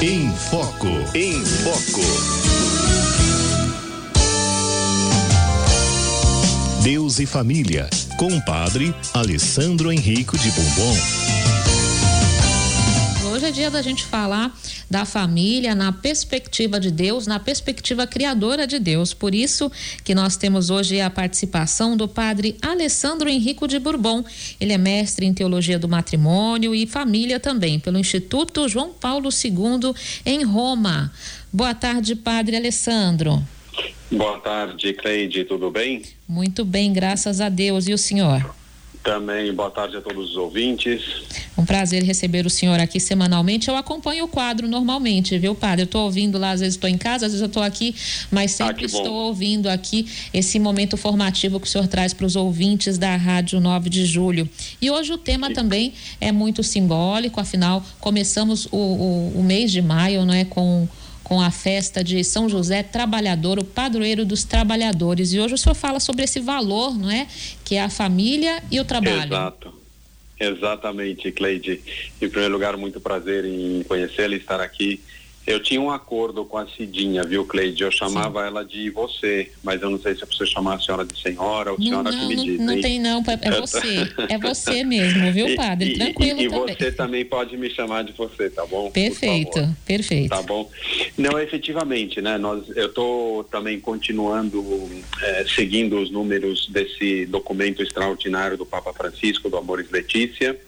Em Foco. Em Foco. Deus e Família, com o padre Alessandro Henrico de Bombom. Hoje é dia da gente falar da família na perspectiva de Deus, na perspectiva criadora de Deus. Por isso que nós temos hoje a participação do padre Alessandro Henrico de Bourbon. Ele é mestre em teologia do matrimônio e família também, pelo Instituto João Paulo II em Roma. Boa tarde, padre Alessandro. Boa tarde, Cleide, tudo bem? Muito bem, graças a Deus. E o senhor? Também, boa tarde a todos os ouvintes. Um prazer receber o senhor aqui semanalmente. Eu acompanho o quadro normalmente, viu, padre? Eu estou ouvindo lá, às vezes estou em casa, às vezes eu estou aqui, mas sempre ah, estou ouvindo aqui esse momento formativo que o senhor traz para os ouvintes da Rádio 9 de Julho. E hoje o tema também é muito simbólico, afinal, começamos o, o, o mês de maio, não é? Com com a festa de São José Trabalhador, o padroeiro dos trabalhadores. E hoje o senhor fala sobre esse valor, não é? Que é a família e o trabalho. Exato. Exatamente, Cleide. Em primeiro lugar, muito prazer em conhecê-la e estar aqui eu tinha um acordo com a Cidinha, viu, Cleide? Eu chamava Sim. ela de você, mas eu não sei se é pra você chamar a senhora de senhora ou não, senhora não, que me não, diz. Não hein? tem não, é você. É você mesmo, viu, padre? E, Tranquilo e, e também. você também pode me chamar de você, tá bom? Perfeito, perfeito. Tá bom? Não, efetivamente, né? Nós, eu tô também continuando é, seguindo os números desse documento extraordinário do Papa Francisco, do Amores Letícia.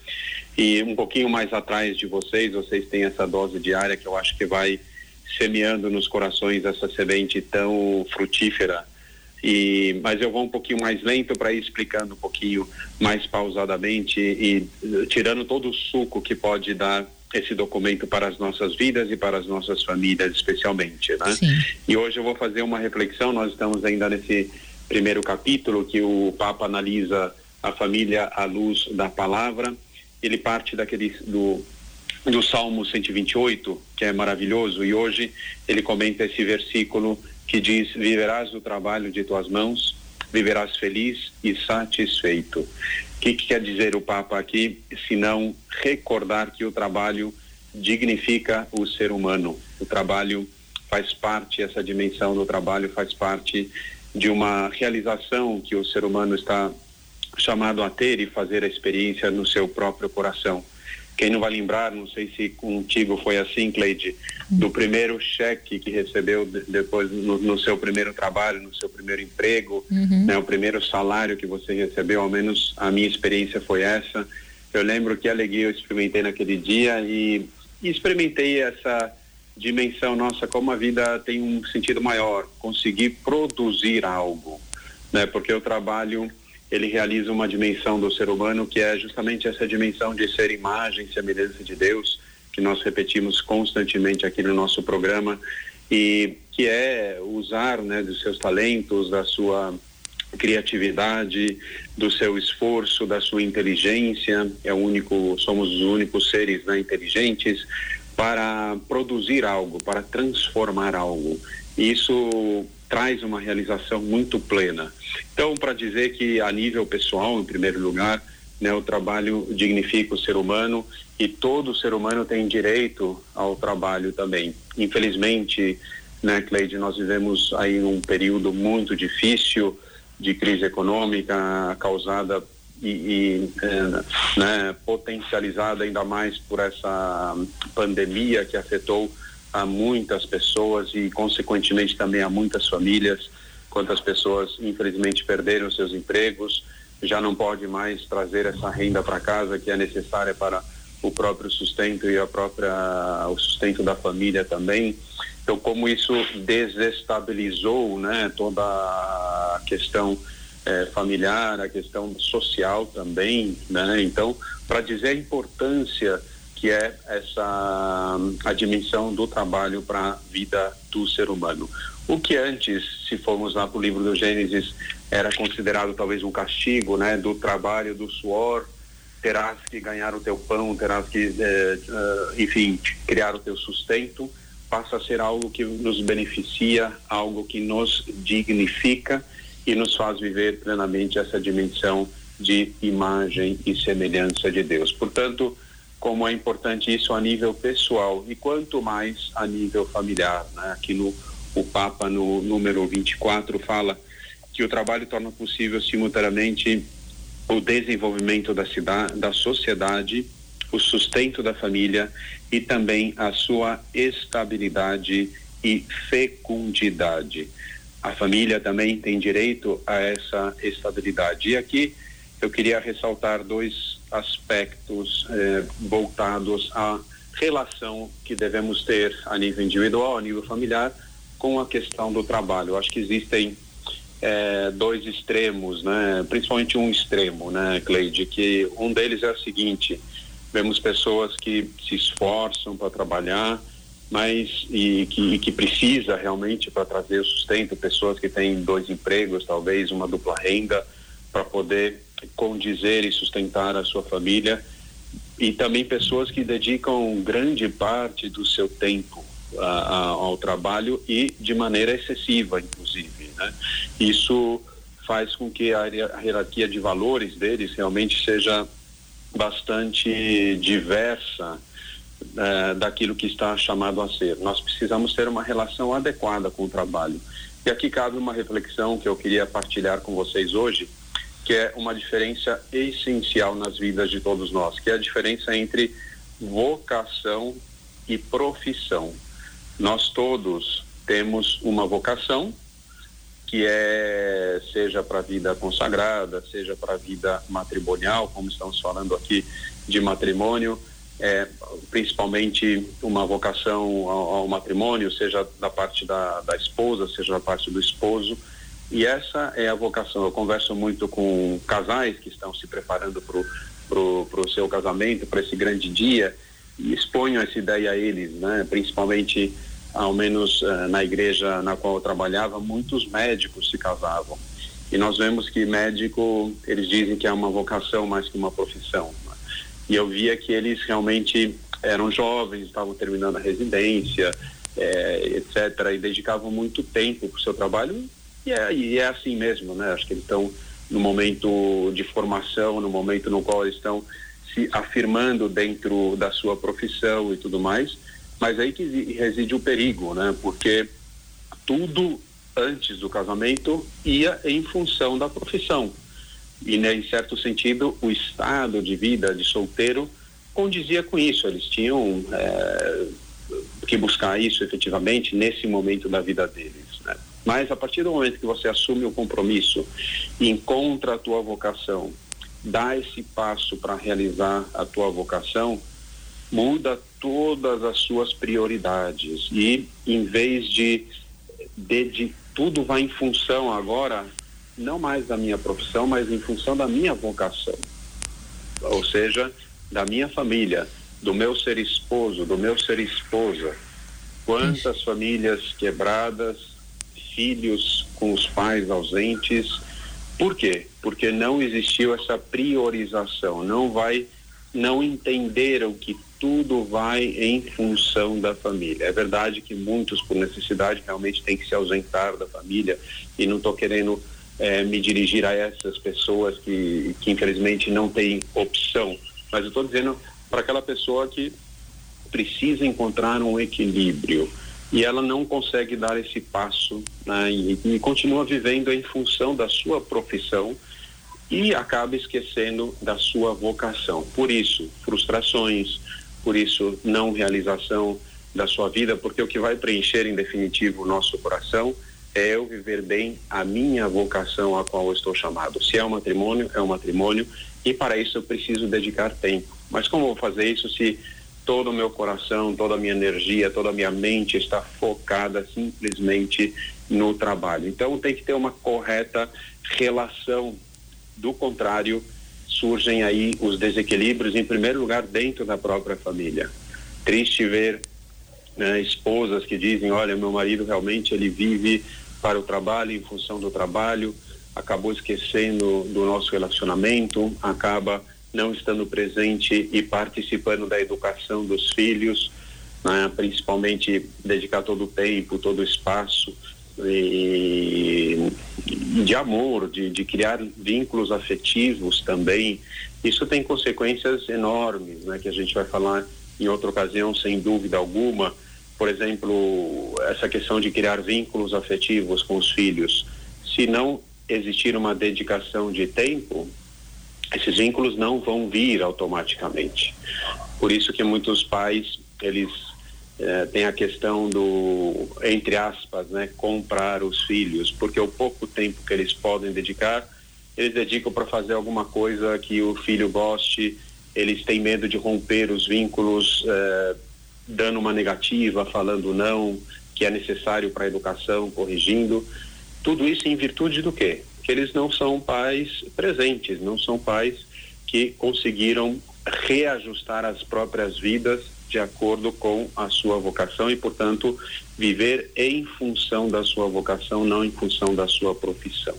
E um pouquinho mais atrás de vocês, vocês têm essa dose diária que eu acho que vai semeando nos corações essa semente tão frutífera. E, mas eu vou um pouquinho mais lento para ir explicando um pouquinho mais pausadamente e tirando todo o suco que pode dar esse documento para as nossas vidas e para as nossas famílias especialmente, né? Sim. E hoje eu vou fazer uma reflexão, nós estamos ainda nesse primeiro capítulo que o Papa analisa a família à luz da palavra ele parte daquele do do Salmo 128, que é maravilhoso, e hoje ele comenta esse versículo que diz: Viverás do trabalho de tuas mãos, viverás feliz e satisfeito. O que, que quer dizer o Papa aqui, se não recordar que o trabalho dignifica o ser humano? O trabalho faz parte, essa dimensão do trabalho faz parte de uma realização que o ser humano está chamado a ter e fazer a experiência no seu próprio coração. Quem não vai lembrar, não sei se contigo foi assim, Cleide, do primeiro cheque que recebeu depois no, no seu primeiro trabalho, no seu primeiro emprego, uhum. né, o primeiro salário que você recebeu, ao menos a minha experiência foi essa. Eu lembro que alegria eu experimentei naquele dia e, e experimentei essa dimensão nossa, como a vida tem um sentido maior, conseguir produzir algo, né? Porque o trabalho ele realiza uma dimensão do ser humano que é justamente essa dimensão de ser imagem, semelhança de Deus, que nós repetimos constantemente aqui no nosso programa e que é usar, né, dos seus talentos, da sua criatividade, do seu esforço, da sua inteligência, é único, somos os únicos seres né, inteligentes para produzir algo, para transformar algo. Isso traz uma realização muito plena. Então, para dizer que a nível pessoal, em primeiro lugar, né, o trabalho dignifica o ser humano e todo ser humano tem direito ao trabalho também. Infelizmente, né, Cleide, nós vivemos aí um período muito difícil de crise econômica causada e, e é, né, potencializada ainda mais por essa pandemia que afetou a muitas pessoas e, consequentemente, também a muitas famílias. Quantas pessoas, infelizmente, perderam seus empregos, já não pode mais trazer essa renda para casa que é necessária para o próprio sustento e a própria o sustento da família também. Então, como isso desestabilizou, né, toda a questão eh, familiar, a questão social também, né? Então, para dizer a importância que é essa a dimensão do trabalho para a vida do ser humano. O que antes, se formos lá para o livro do Gênesis, era considerado talvez um castigo, né, do trabalho, do suor, terás que ganhar o teu pão, terás que, eh, uh, enfim, criar o teu sustento, passa a ser algo que nos beneficia, algo que nos dignifica e nos faz viver plenamente essa dimensão de imagem e semelhança de Deus. Portanto, como é importante isso a nível pessoal e quanto mais a nível familiar. Né? Aqui no o Papa no número 24 fala que o trabalho torna possível simultaneamente o desenvolvimento da cidade, da sociedade, o sustento da família e também a sua estabilidade e fecundidade. A família também tem direito a essa estabilidade. E aqui eu queria ressaltar dois aspectos eh, voltados à relação que devemos ter a nível individual, a nível familiar, com a questão do trabalho. Acho que existem é, dois extremos, né? Principalmente um extremo, né, Cleide? Que um deles é o seguinte: vemos pessoas que se esforçam para trabalhar, mas e que, e que precisa realmente para trazer o sustento, pessoas que têm dois empregos, talvez uma dupla renda, para poder condizer e sustentar a sua família, e também pessoas que dedicam grande parte do seu tempo a, ao trabalho e de maneira excessiva, inclusive. Né? Isso faz com que a, a hierarquia de valores deles realmente seja bastante diversa uh, daquilo que está chamado a ser. Nós precisamos ter uma relação adequada com o trabalho. E aqui cabe uma reflexão que eu queria partilhar com vocês hoje, que é uma diferença essencial nas vidas de todos nós, que é a diferença entre vocação e profissão. Nós todos temos uma vocação que é seja para a vida consagrada, seja para a vida matrimonial, como estamos falando aqui de matrimônio, é, principalmente uma vocação ao, ao, matrimônio, seja da parte da, da esposa, seja da parte do esposo. E essa é a vocação. Eu converso muito com casais que estão se preparando para o seu casamento, para esse grande dia, e exponho essa ideia a eles, né? principalmente ao menos uh, na igreja na qual eu trabalhava, muitos médicos se casavam. E nós vemos que médico, eles dizem que é uma vocação mais que uma profissão. Né? E eu via que eles realmente eram jovens, estavam terminando a residência, é, etc., e dedicavam muito tempo para o seu trabalho. E é, e é assim mesmo, né? Acho que eles estão no momento de formação, no momento no qual eles estão se afirmando dentro da sua profissão e tudo mais mas aí que reside o perigo, né? Porque tudo antes do casamento ia em função da profissão. E, né, em certo sentido, o estado de vida de solteiro condizia com isso. Eles tinham é, que buscar isso efetivamente nesse momento da vida deles. Mas a partir do momento que você assume o compromisso, encontra a tua vocação, dá esse passo para realizar a tua vocação, muda todas as suas prioridades. E em vez de, de, de tudo vai em função agora não mais da minha profissão, mas em função da minha vocação, ou seja, da minha família, do meu ser esposo, do meu ser esposa. Quantas famílias quebradas, filhos com os pais ausentes. Por quê? Porque não existiu essa priorização. Não vai, não entenderam que tudo vai em função da família. É verdade que muitos, por necessidade, realmente têm que se ausentar da família e não estou querendo é, me dirigir a essas pessoas que, que infelizmente não têm opção, mas eu estou dizendo para aquela pessoa que precisa encontrar um equilíbrio e ela não consegue dar esse passo né, e, e continua vivendo em função da sua profissão e acaba esquecendo da sua vocação. Por isso, frustrações, por isso não realização da sua vida, porque o que vai preencher em definitivo o nosso coração é eu viver bem a minha vocação a qual eu estou chamado. Se é um matrimônio, é um matrimônio e para isso eu preciso dedicar tempo. Mas como vou fazer isso se todo o meu coração, toda a minha energia, toda a minha mente está focada simplesmente no trabalho? Então tem que ter uma correta relação. Do contrário, surgem aí os desequilíbrios, em primeiro lugar, dentro da própria família. Triste ver né, esposas que dizem, olha, meu marido realmente ele vive para o trabalho, em função do trabalho, acabou esquecendo do nosso relacionamento, acaba não estando presente e participando da educação dos filhos, né, principalmente dedicar todo o tempo, todo o espaço e, de amor, de, de criar vínculos afetivos também, isso tem consequências enormes, né, que a gente vai falar em outra ocasião, sem dúvida alguma. Por exemplo, essa questão de criar vínculos afetivos com os filhos. Se não existir uma dedicação de tempo, esses vínculos não vão vir automaticamente. Por isso que muitos pais, eles é, têm a questão do, entre aspas, né, comprar os filhos, porque o pouco tempo que eles podem dedicar, eles dedicam para fazer alguma coisa que o filho goste, eles têm medo de romper os vínculos, é, dando uma negativa, falando não, que é necessário para a educação, corrigindo. Tudo isso em virtude do quê? Eles não são pais presentes, não são pais que conseguiram reajustar as próprias vidas de acordo com a sua vocação e, portanto, viver em função da sua vocação, não em função da sua profissão.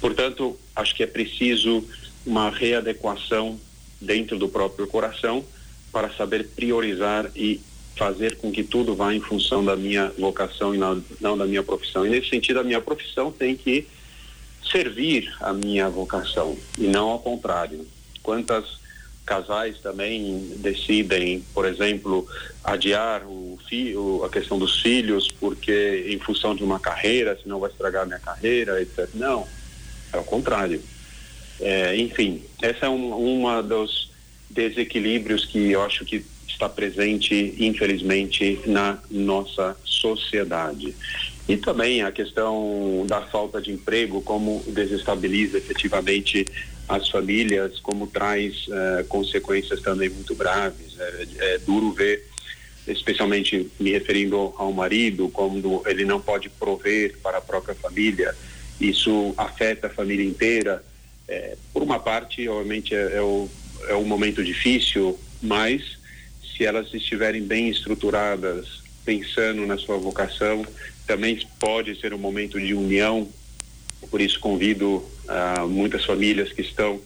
Portanto, acho que é preciso uma readequação dentro do próprio coração para saber priorizar e fazer com que tudo vá em função da minha vocação e não, não da minha profissão. E nesse sentido, a minha profissão tem que servir a minha vocação e não ao contrário. Quantas casais também decidem, por exemplo, adiar o filho, a questão dos filhos, porque em função de uma carreira, senão vai estragar minha carreira, etc. Não, é o contrário. É, enfim, essa é um, uma dos desequilíbrios que eu acho que está presente, infelizmente, na nossa sociedade. E também a questão da falta de emprego, como desestabiliza efetivamente as famílias, como traz uh, consequências também muito graves. É, é, duro ver, especialmente me referindo ao marido, como ele não pode prover para a própria família. Isso afeta a família inteira. É, por uma parte, obviamente, é, é, o, é um momento difícil, mas se elas estiverem bem estruturadas, pensando na sua vocação, também pode ser um momento de união. Por isso convido uh, muitas famílias que estão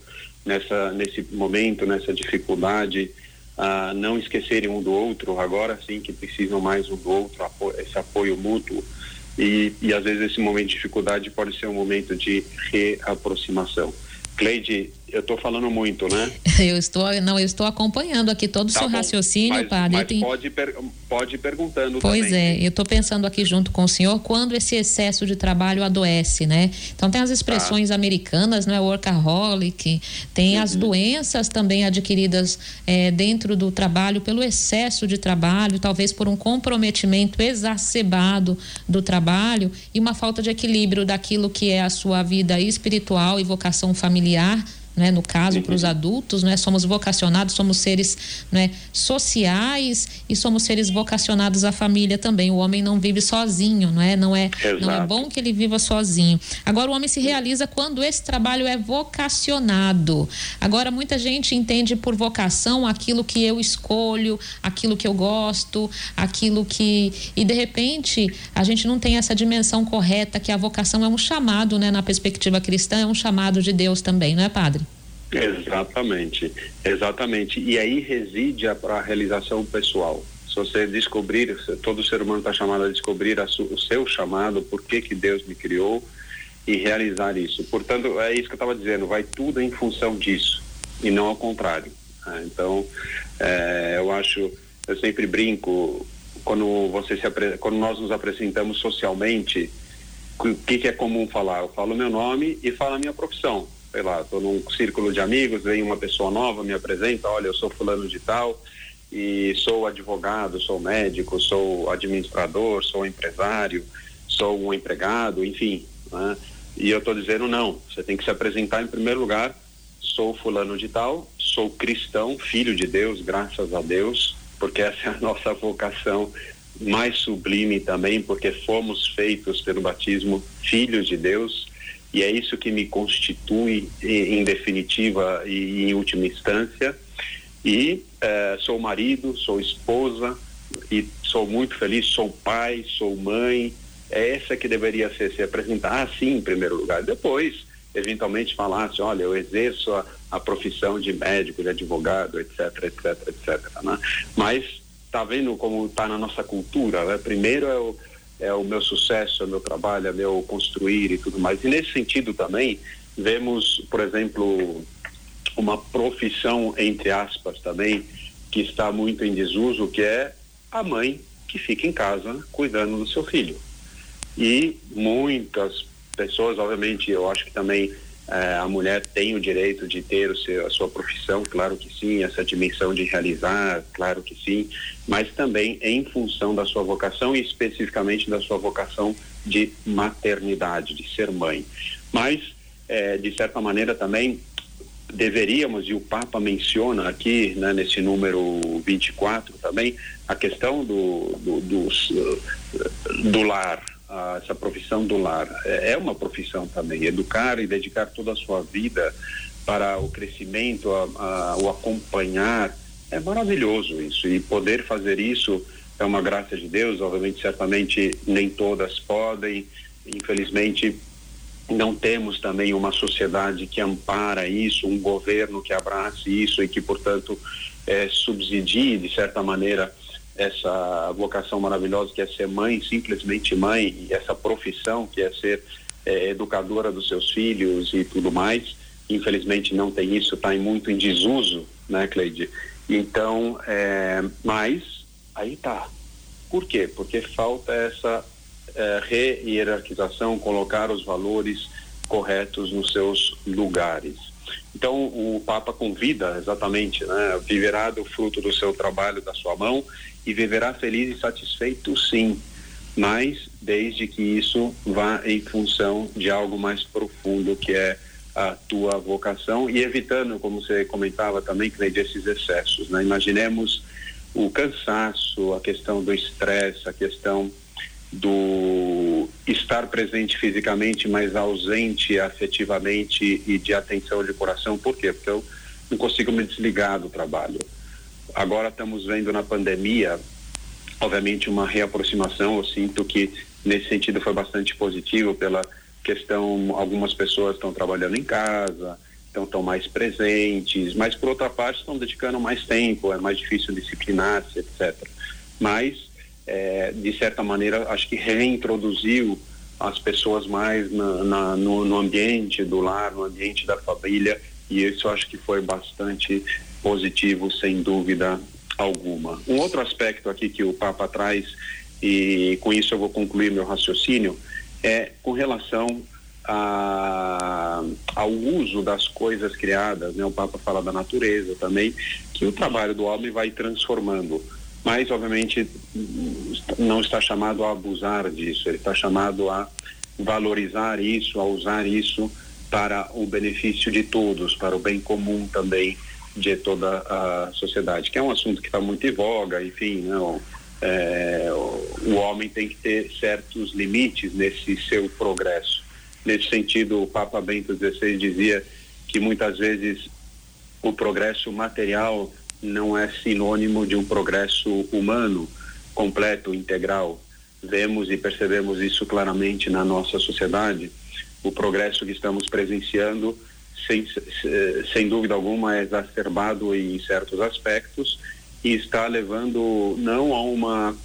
nessa nesse momento, nessa dificuldade, a uh, não esquecerem um do outro. Agora sim que precisam mais um do outro, esse apoio mútuo. E, e às vezes esse momento de dificuldade pode ser um momento de reaproximação. Cleide, eu estou falando muito, né? Eu estou, não, eu estou acompanhando aqui todo o tá seu bom, raciocínio, mas, padre. Mas pode, per, pode ir perguntando Pois também. é, eu estou pensando aqui junto com o senhor quando esse excesso de trabalho adoece, né? Então tem as expressões ah. americanas, né? Workaholic, tem uhum. as doenças também adquiridas é, dentro do trabalho pelo excesso de trabalho, talvez por um comprometimento exacerbado do trabalho e uma falta de equilíbrio daquilo que é a sua vida espiritual e vocação familiar né? No caso, para os adultos, né? Somos vocacionados, somos seres né? sociais e somos seres vocacionados à família também. O homem não vive sozinho, não é? Não é, não é bom que ele viva sozinho. Agora, o homem se realiza quando esse trabalho é vocacionado. Agora, muita gente entende por vocação aquilo que eu escolho, aquilo que eu gosto, aquilo que. E de repente, a gente não tem essa dimensão correta que a vocação é um chamado, né? Na perspectiva cristã, é um chamado de Deus também, não é, padre? Exatamente, exatamente. E aí reside a, a realização pessoal. Se você descobrir, todo ser humano está chamado a descobrir a su, o seu chamado, por que que Deus me criou e realizar isso. Portanto, é isso que eu estava dizendo, vai tudo em função disso e não ao contrário. Né? Então, é, eu acho, eu sempre brinco quando você se quando nós nos apresentamos socialmente, o que, que é comum falar? Eu falo meu nome e falo a minha profissão sei lá, estou num círculo de amigos, vem uma pessoa nova, me apresenta, olha, eu sou fulano de tal e sou advogado, sou médico, sou administrador, sou empresário, sou um empregado, enfim. Né? E eu estou dizendo não, você tem que se apresentar em primeiro lugar, sou fulano de tal, sou cristão, filho de Deus, graças a Deus, porque essa é a nossa vocação mais sublime também, porque fomos feitos pelo batismo filhos de Deus e é isso que me constitui em, definitiva e em última instância. E eh, sou marido, sou esposa e sou muito feliz, sou pai, sou mãe. É essa que deveria ser se apresentar assim em primeiro lugar. Depois, eventualmente falasse, olha, eu exerço a, a profissão de médico, de advogado, etc, etc, etc. Né? Mas tá vendo como está na nossa cultura? Né? Primeiro é o é o meu sucesso, é o meu trabalho, é o meu construir e tudo mais. E nesse sentido também, vemos, por exemplo, uma profissão, entre aspas, também, que está muito em desuso, que é a mãe que fica em casa cuidando do seu filho. E muitas pessoas, obviamente, eu acho que também a mulher tem o direito de ter o seu, a sua profissão, claro que sim, essa dimensão de realizar, claro que sim, mas também em função da sua vocação e especificamente da sua vocação de maternidade, de ser mãe. Mas, eh, de certa maneira, também deveríamos, e o Papa menciona aqui, né, nesse número 24 também, a questão do, do, do, do lar, essa profissão do lar. É, é uma profissão também, educar e dedicar toda a sua vida para o crescimento, a, a, o acompanhar, é maravilhoso isso. E poder fazer isso é uma graça de Deus, obviamente, certamente nem todas podem, infelizmente não temos também uma sociedade que ampara isso, um governo que abrace isso e que, portanto, é, subsidie, de certa maneira, essa vocação maravilhosa que é ser mãe, simplesmente mãe, e essa profissão que é ser é, educadora dos seus filhos e tudo mais. Infelizmente não tem isso, está muito em desuso, né, Cleide? Então, é, mas aí tá. Por quê? Porque falta essa é, re-hierarquização, colocar os valores corretos nos seus lugares. Então, o Papa convida exatamente, né, viverá do fruto do seu trabalho, da sua mão, e viverá feliz e satisfeito, sim, mas desde que isso vá em função de algo mais profundo, que é a tua vocação, e evitando, como você comentava também, que desses excessos. Né? Imaginemos o cansaço, a questão do estresse, a questão do estar presente fisicamente, mas ausente afetivamente e de atenção de coração. Por quê? Porque eu não consigo me desligar do trabalho. Agora estamos vendo na pandemia, obviamente, uma reaproximação. Eu sinto que nesse sentido foi bastante positivo pela questão, algumas pessoas estão trabalhando em casa, então estão mais presentes, mas por outra parte estão dedicando mais tempo, é mais difícil disciplinar-se, etc. Mas é, de certa maneira, acho que reintroduziu as pessoas mais na, na, no, no, ambiente do lar, no ambiente da família, e isso acho que foi bastante positivo, sem dúvida alguma. Um outro aspecto aqui que o Papa traz, e com isso eu vou concluir meu raciocínio, é com relação a, ao uso das coisas criadas, né? O Papa fala da natureza também, que o trabalho do homem vai transformando mas obviamente não está chamado a abusar disso, ele está chamado a valorizar isso, a usar isso para o benefício de todos, para o bem comum também de toda a sociedade, que é um assunto que está muito em voga, enfim, não, né, é, o homem tem que ter certos limites nesse seu progresso. Nesse sentido, o Papa Bento XVI dizia que muitas vezes o progresso material não é sinônimo de um progresso humano completo, integral. Vemos e percebemos isso claramente na nossa sociedade. O progresso que estamos presenciando, sem, sem dúvida alguma, é exacerbado em certos aspectos e está levando não a uma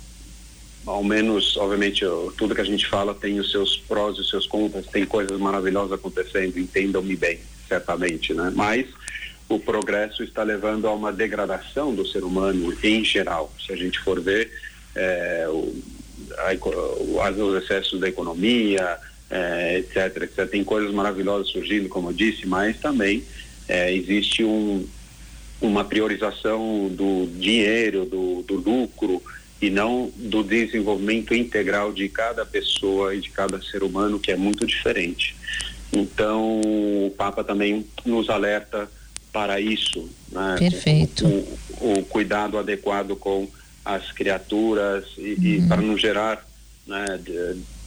ao menos, obviamente, tudo que a gente fala tem os seus prós e os seus contras, tem coisas maravilhosas acontecendo, entendam-me bem, certamente, né? Mas o progresso está levando a uma degradação do ser humano em geral. Se a gente for ver é, o, a, os excessos da economia, é, etc, etc. Tem coisas maravilhosas surgindo, como eu disse, mas também é, existe um, uma priorização do dinheiro, do, do lucro e não do desenvolvimento integral de cada pessoa e de cada ser humano, que é muito diferente. Então, o Papa também nos alerta para isso. Né? Perfeito. O, o, o, cuidado adequado com as criaturas e, uhum. e para não gerar né,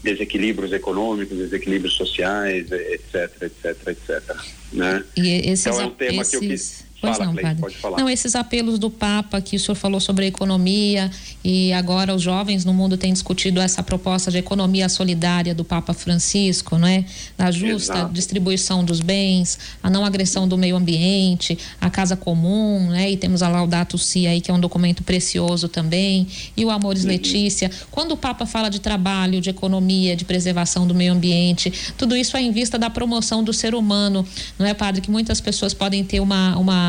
desequilíbrios econômicos, desequilíbrios sociais, etc, etc, etc. Né? E esses, então é um tema esses... que eu quis Pois Fala, não, Cleide, padre. Não, esses apelos do Papa que o senhor falou sobre a economia e agora os jovens no mundo têm discutido essa proposta de economia solidária do Papa Francisco, não é? Da justa Exato. distribuição dos bens, a não agressão do meio ambiente, a casa comum, né? E temos a Laudato Si aí que é um documento precioso também, e o Amores uhum. Letícia. Quando o Papa fala de trabalho, de economia, de preservação do meio ambiente, tudo isso é em vista da promoção do ser humano, não é, padre? Que muitas pessoas podem ter uma, uma,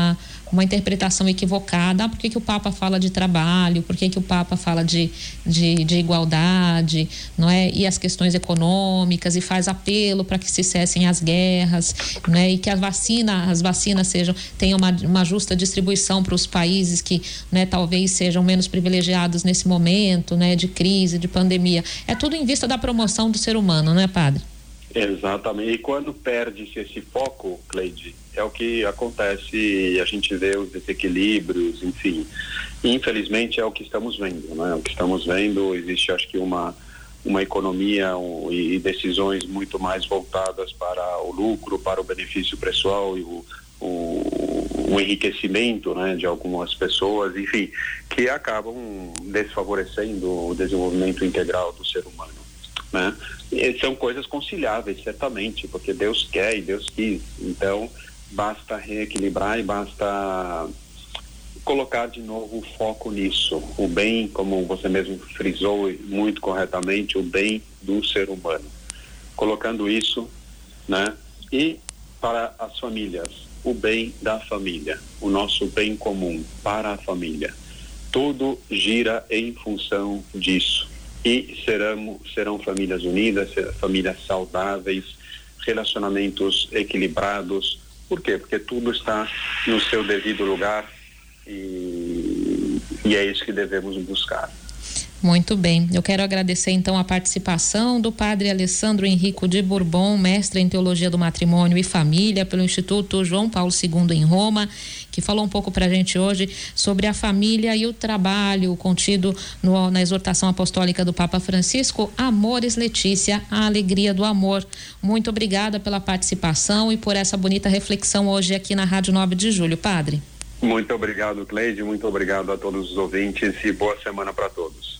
uma interpretação equivocada. Ah, por que, que o Papa fala de trabalho? Por que, que o Papa fala de, de, de igualdade? Não é? E as questões econômicas e faz apelo para que se cessem as guerras, né? E que a vacina, as vacinas sejam tenham uma, uma justa distribuição para os países que, né, talvez sejam menos privilegiados nesse momento, né, de crise, de pandemia. É tudo em vista da promoção do ser humano, não é, padre? Exatamente. E quando perde-se esse foco, Cleide, é o que acontece, a gente vê os desequilíbrios, enfim. Infelizmente é o que estamos vendo, né? O que estamos vendo, existe acho que uma uma economia um, e decisões muito mais voltadas para o lucro, para o benefício pessoal e o, o, o enriquecimento né, de algumas pessoas, enfim, que acabam desfavorecendo o desenvolvimento integral do ser humano. Né? São coisas conciliáveis, certamente, porque Deus quer e Deus quis. Então, basta reequilibrar e basta colocar de novo o foco nisso. O bem, como você mesmo frisou muito corretamente, o bem do ser humano. Colocando isso, né? E para as famílias, o bem da família, o nosso bem comum para a família. Tudo gira em função disso e serão, serão famílias unidas, famílias saudáveis, relacionamentos equilibrados. Por quê? Porque tudo está no seu devido lugar e, e é isso que devemos buscar. Muito bem. Eu quero agradecer então a participação do padre Alessandro Henrico de Bourbon, mestre em Teologia do Matrimônio e Família pelo Instituto João Paulo II em Roma, que falou um pouco para a gente hoje sobre a família e o trabalho contido no, na exortação apostólica do Papa Francisco, Amores Letícia, a alegria do amor. Muito obrigada pela participação e por essa bonita reflexão hoje aqui na Rádio 9 de Julho, padre. Muito obrigado, Cleide. Muito obrigado a todos os ouvintes e boa semana para todos.